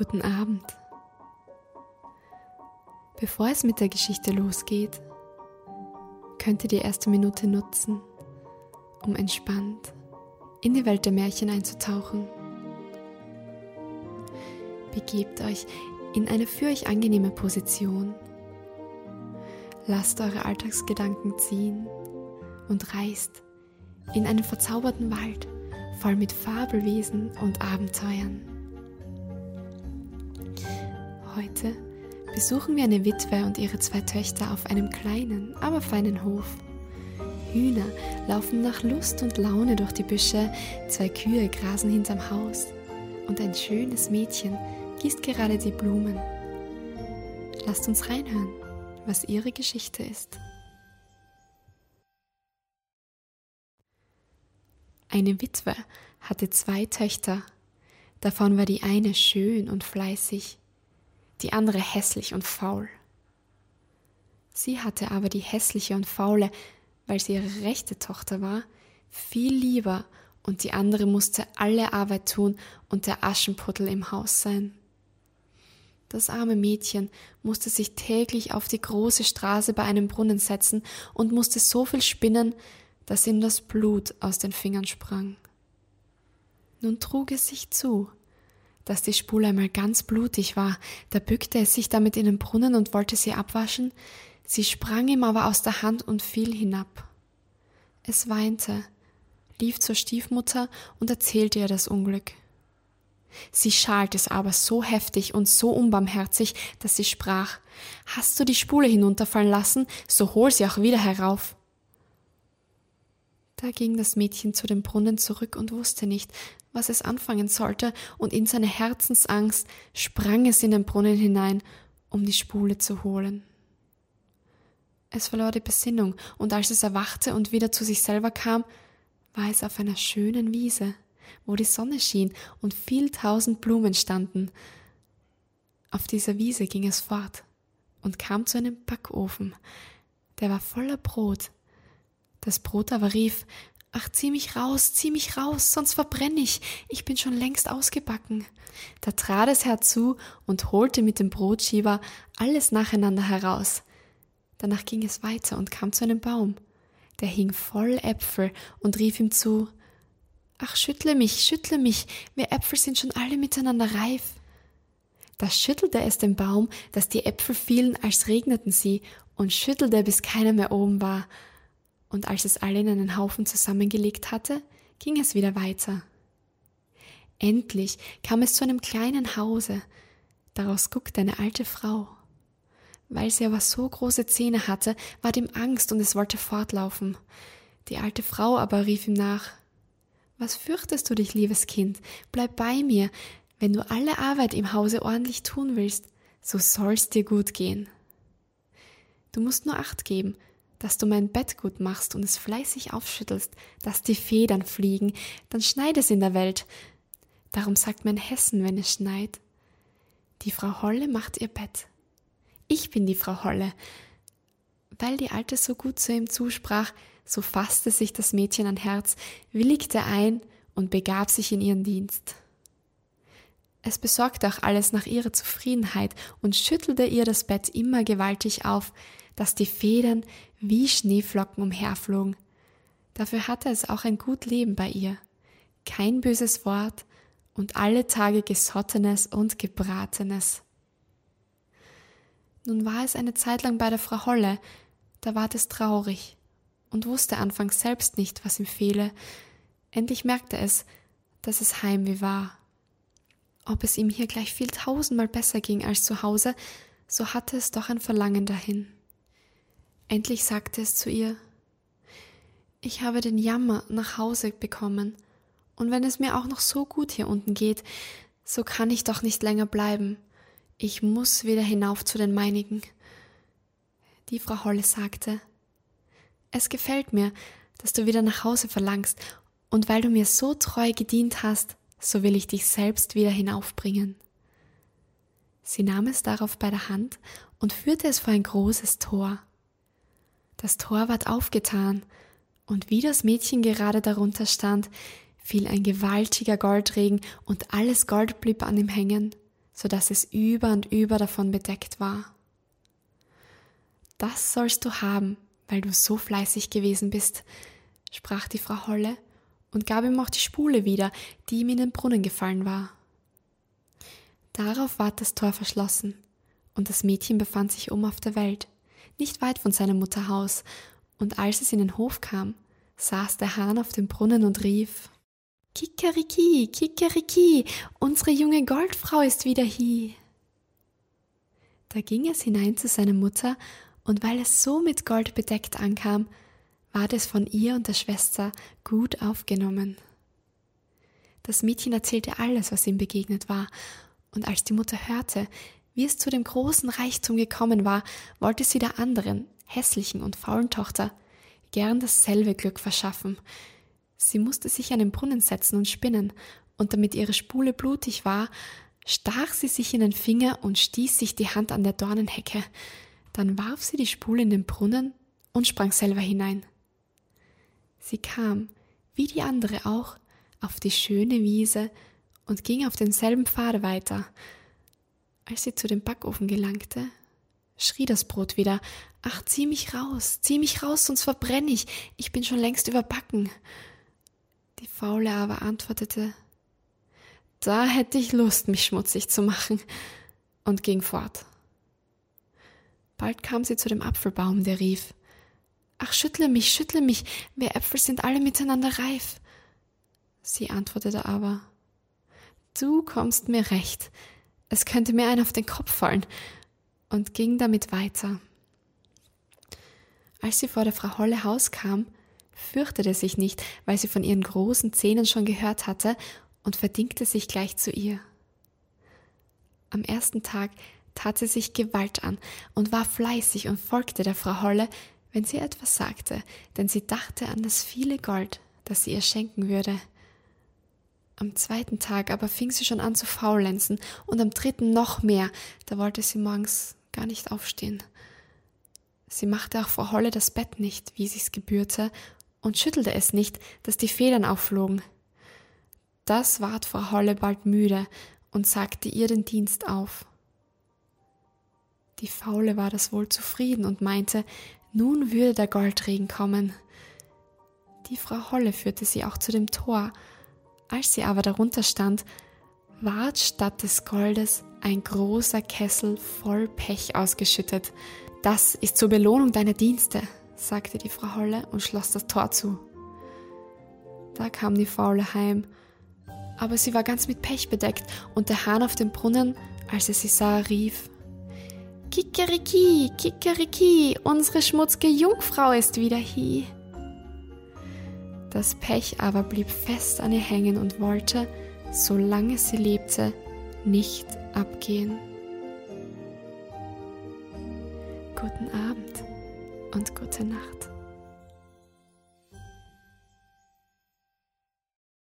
Guten Abend. Bevor es mit der Geschichte losgeht, könnt ihr die erste Minute nutzen, um entspannt in die Welt der Märchen einzutauchen. Begebt euch in eine für euch angenehme Position. Lasst eure Alltagsgedanken ziehen und reist in einen verzauberten Wald voll mit Fabelwesen und Abenteuern. Heute besuchen wir eine Witwe und ihre zwei Töchter auf einem kleinen, aber feinen Hof. Hühner laufen nach Lust und Laune durch die Büsche, zwei Kühe grasen hinterm Haus und ein schönes Mädchen gießt gerade die Blumen. Lasst uns reinhören, was ihre Geschichte ist. Eine Witwe hatte zwei Töchter. Davon war die eine schön und fleißig, die andere hässlich und faul. Sie hatte aber die hässliche und faule, weil sie ihre rechte Tochter war, viel lieber und die andere musste alle Arbeit tun und der Aschenputtel im Haus sein. Das arme Mädchen musste sich täglich auf die große Straße bei einem Brunnen setzen und musste so viel spinnen, dass ihm das Blut aus den Fingern sprang. Nun trug es sich zu, dass die Spule einmal ganz blutig war, da bückte es sich damit in den Brunnen und wollte sie abwaschen, sie sprang ihm aber aus der Hand und fiel hinab. Es weinte, lief zur Stiefmutter und erzählte ihr das Unglück. Sie schalt es aber so heftig und so unbarmherzig, dass sie sprach Hast du die Spule hinunterfallen lassen, so hol sie auch wieder herauf. Da ging das Mädchen zu dem Brunnen zurück und wusste nicht, was es anfangen sollte, und in seiner Herzensangst sprang es in den Brunnen hinein, um die Spule zu holen. Es verlor die Besinnung, und als es erwachte und wieder zu sich selber kam, war es auf einer schönen Wiese, wo die Sonne schien und viel tausend Blumen standen. Auf dieser Wiese ging es fort und kam zu einem Backofen, der war voller Brot, das Brot aber rief, Ach, zieh mich raus, zieh mich raus, sonst verbrenne ich, ich bin schon längst ausgebacken. Da trat es herzu und holte mit dem Brotschieber alles nacheinander heraus. Danach ging es weiter und kam zu einem Baum. Der hing voll Äpfel und rief ihm zu, Ach, schüttle mich, schüttle mich, wir Äpfel sind schon alle miteinander reif. Da schüttelte es den Baum, dass die Äpfel fielen, als regneten sie, und schüttelte, bis keiner mehr oben war, und als es alle in einen Haufen zusammengelegt hatte, ging es wieder weiter. Endlich kam es zu einem kleinen Hause, daraus guckte eine alte Frau. Weil sie aber so große Zähne hatte, ward ihm Angst und es wollte fortlaufen. Die alte Frau aber rief ihm nach Was fürchtest du dich, liebes Kind? Bleib bei mir, wenn du alle Arbeit im Hause ordentlich tun willst, so soll's dir gut gehen. Du musst nur Acht geben, dass du mein Bett gut machst und es fleißig aufschüttelst, dass die Federn fliegen, dann schneit es in der Welt. Darum sagt man Hessen, wenn es schneit. Die Frau Holle macht ihr Bett. Ich bin die Frau Holle. Weil die Alte so gut zu ihm zusprach, so fasste sich das Mädchen an Herz, willigte ein und begab sich in ihren Dienst. Es besorgte auch alles nach ihrer Zufriedenheit und schüttelte ihr das Bett immer gewaltig auf, dass die Federn wie Schneeflocken umherflogen. Dafür hatte es auch ein gut Leben bei ihr. Kein böses Wort und alle Tage Gesottenes und Gebratenes. Nun war es eine Zeit lang bei der Frau Holle, da ward es traurig und wusste anfangs selbst nicht, was ihm fehle. Endlich merkte es, dass es Heimweh war. Ob es ihm hier gleich viel tausendmal besser ging als zu Hause, so hatte es doch ein Verlangen dahin. Endlich sagte es zu ihr Ich habe den Jammer nach Hause bekommen, und wenn es mir auch noch so gut hier unten geht, so kann ich doch nicht länger bleiben. Ich muss wieder hinauf zu den meinigen. Die Frau Holle sagte Es gefällt mir, dass du wieder nach Hause verlangst, und weil du mir so treu gedient hast, so will ich dich selbst wieder hinaufbringen. Sie nahm es darauf bei der Hand und führte es vor ein großes Tor. Das Tor ward aufgetan, und wie das Mädchen gerade darunter stand, fiel ein gewaltiger Goldregen, und alles Gold blieb an ihm hängen, so dass es über und über davon bedeckt war. Das sollst du haben, weil du so fleißig gewesen bist, sprach die Frau Holle und gab ihm auch die Spule wieder, die ihm in den Brunnen gefallen war. Darauf ward das Tor verschlossen, und das Mädchen befand sich oben auf der Welt, nicht weit von seinem Mutterhaus, und als es in den Hof kam, saß der Hahn auf dem Brunnen und rief Kikeriki, Kikeriki, unsere junge Goldfrau ist wieder hie. Da ging es hinein zu seiner Mutter, und weil es so mit Gold bedeckt ankam, ward es von ihr und der Schwester gut aufgenommen. Das Mädchen erzählte alles, was ihm begegnet war, und als die Mutter hörte, wie es zu dem großen Reichtum gekommen war, wollte sie der anderen, hässlichen und faulen Tochter gern dasselbe Glück verschaffen. Sie musste sich an den Brunnen setzen und spinnen, und damit ihre Spule blutig war, stach sie sich in den Finger und stieß sich die Hand an der Dornenhecke. Dann warf sie die Spule in den Brunnen und sprang selber hinein. Sie kam, wie die andere auch, auf die schöne Wiese und ging auf denselben Pfade weiter. Als sie zu dem Backofen gelangte, schrie das Brot wieder Ach, zieh mich raus, zieh mich raus, sonst verbrenne ich, ich bin schon längst überbacken. Die Faule aber antwortete Da hätte ich Lust, mich schmutzig zu machen, und ging fort. Bald kam sie zu dem Apfelbaum, der rief Ach, schüttle mich, schüttle mich, wir Äpfel sind alle miteinander reif. Sie antwortete aber Du kommst mir recht, es könnte mir ein auf den Kopf fallen, und ging damit weiter. Als sie vor der Frau Holle Haus kam, fürchtete sich nicht, weil sie von ihren großen Zähnen schon gehört hatte und verdingte sich gleich zu ihr. Am ersten Tag tat sie sich Gewalt an und war fleißig und folgte der Frau Holle, wenn sie etwas sagte, denn sie dachte an das viele Gold, das sie ihr schenken würde. Am zweiten Tag aber fing sie schon an zu faulenzen und am dritten noch mehr, da wollte sie morgens gar nicht aufstehen. Sie machte auch Frau Holle das Bett nicht, wie sie's gebührte, und schüttelte es nicht, dass die Federn aufflogen. Das ward Frau Holle bald müde und sagte ihr den Dienst auf. Die Faule war das wohl zufrieden und meinte, nun würde der Goldregen kommen. Die Frau Holle führte sie auch zu dem Tor. Als sie aber darunter stand, ward statt des Goldes ein großer Kessel voll Pech ausgeschüttet. Das ist zur Belohnung deiner Dienste, sagte die Frau Holle und schloss das Tor zu. Da kam die Faule heim, aber sie war ganz mit Pech bedeckt und der Hahn auf dem Brunnen, als er sie sah, rief Kikeriki, Kikeriki, unsere schmutzige Jungfrau ist wieder hier. Das Pech aber blieb fest an ihr hängen und wollte, solange sie lebte, nicht abgehen. Guten Abend und gute Nacht.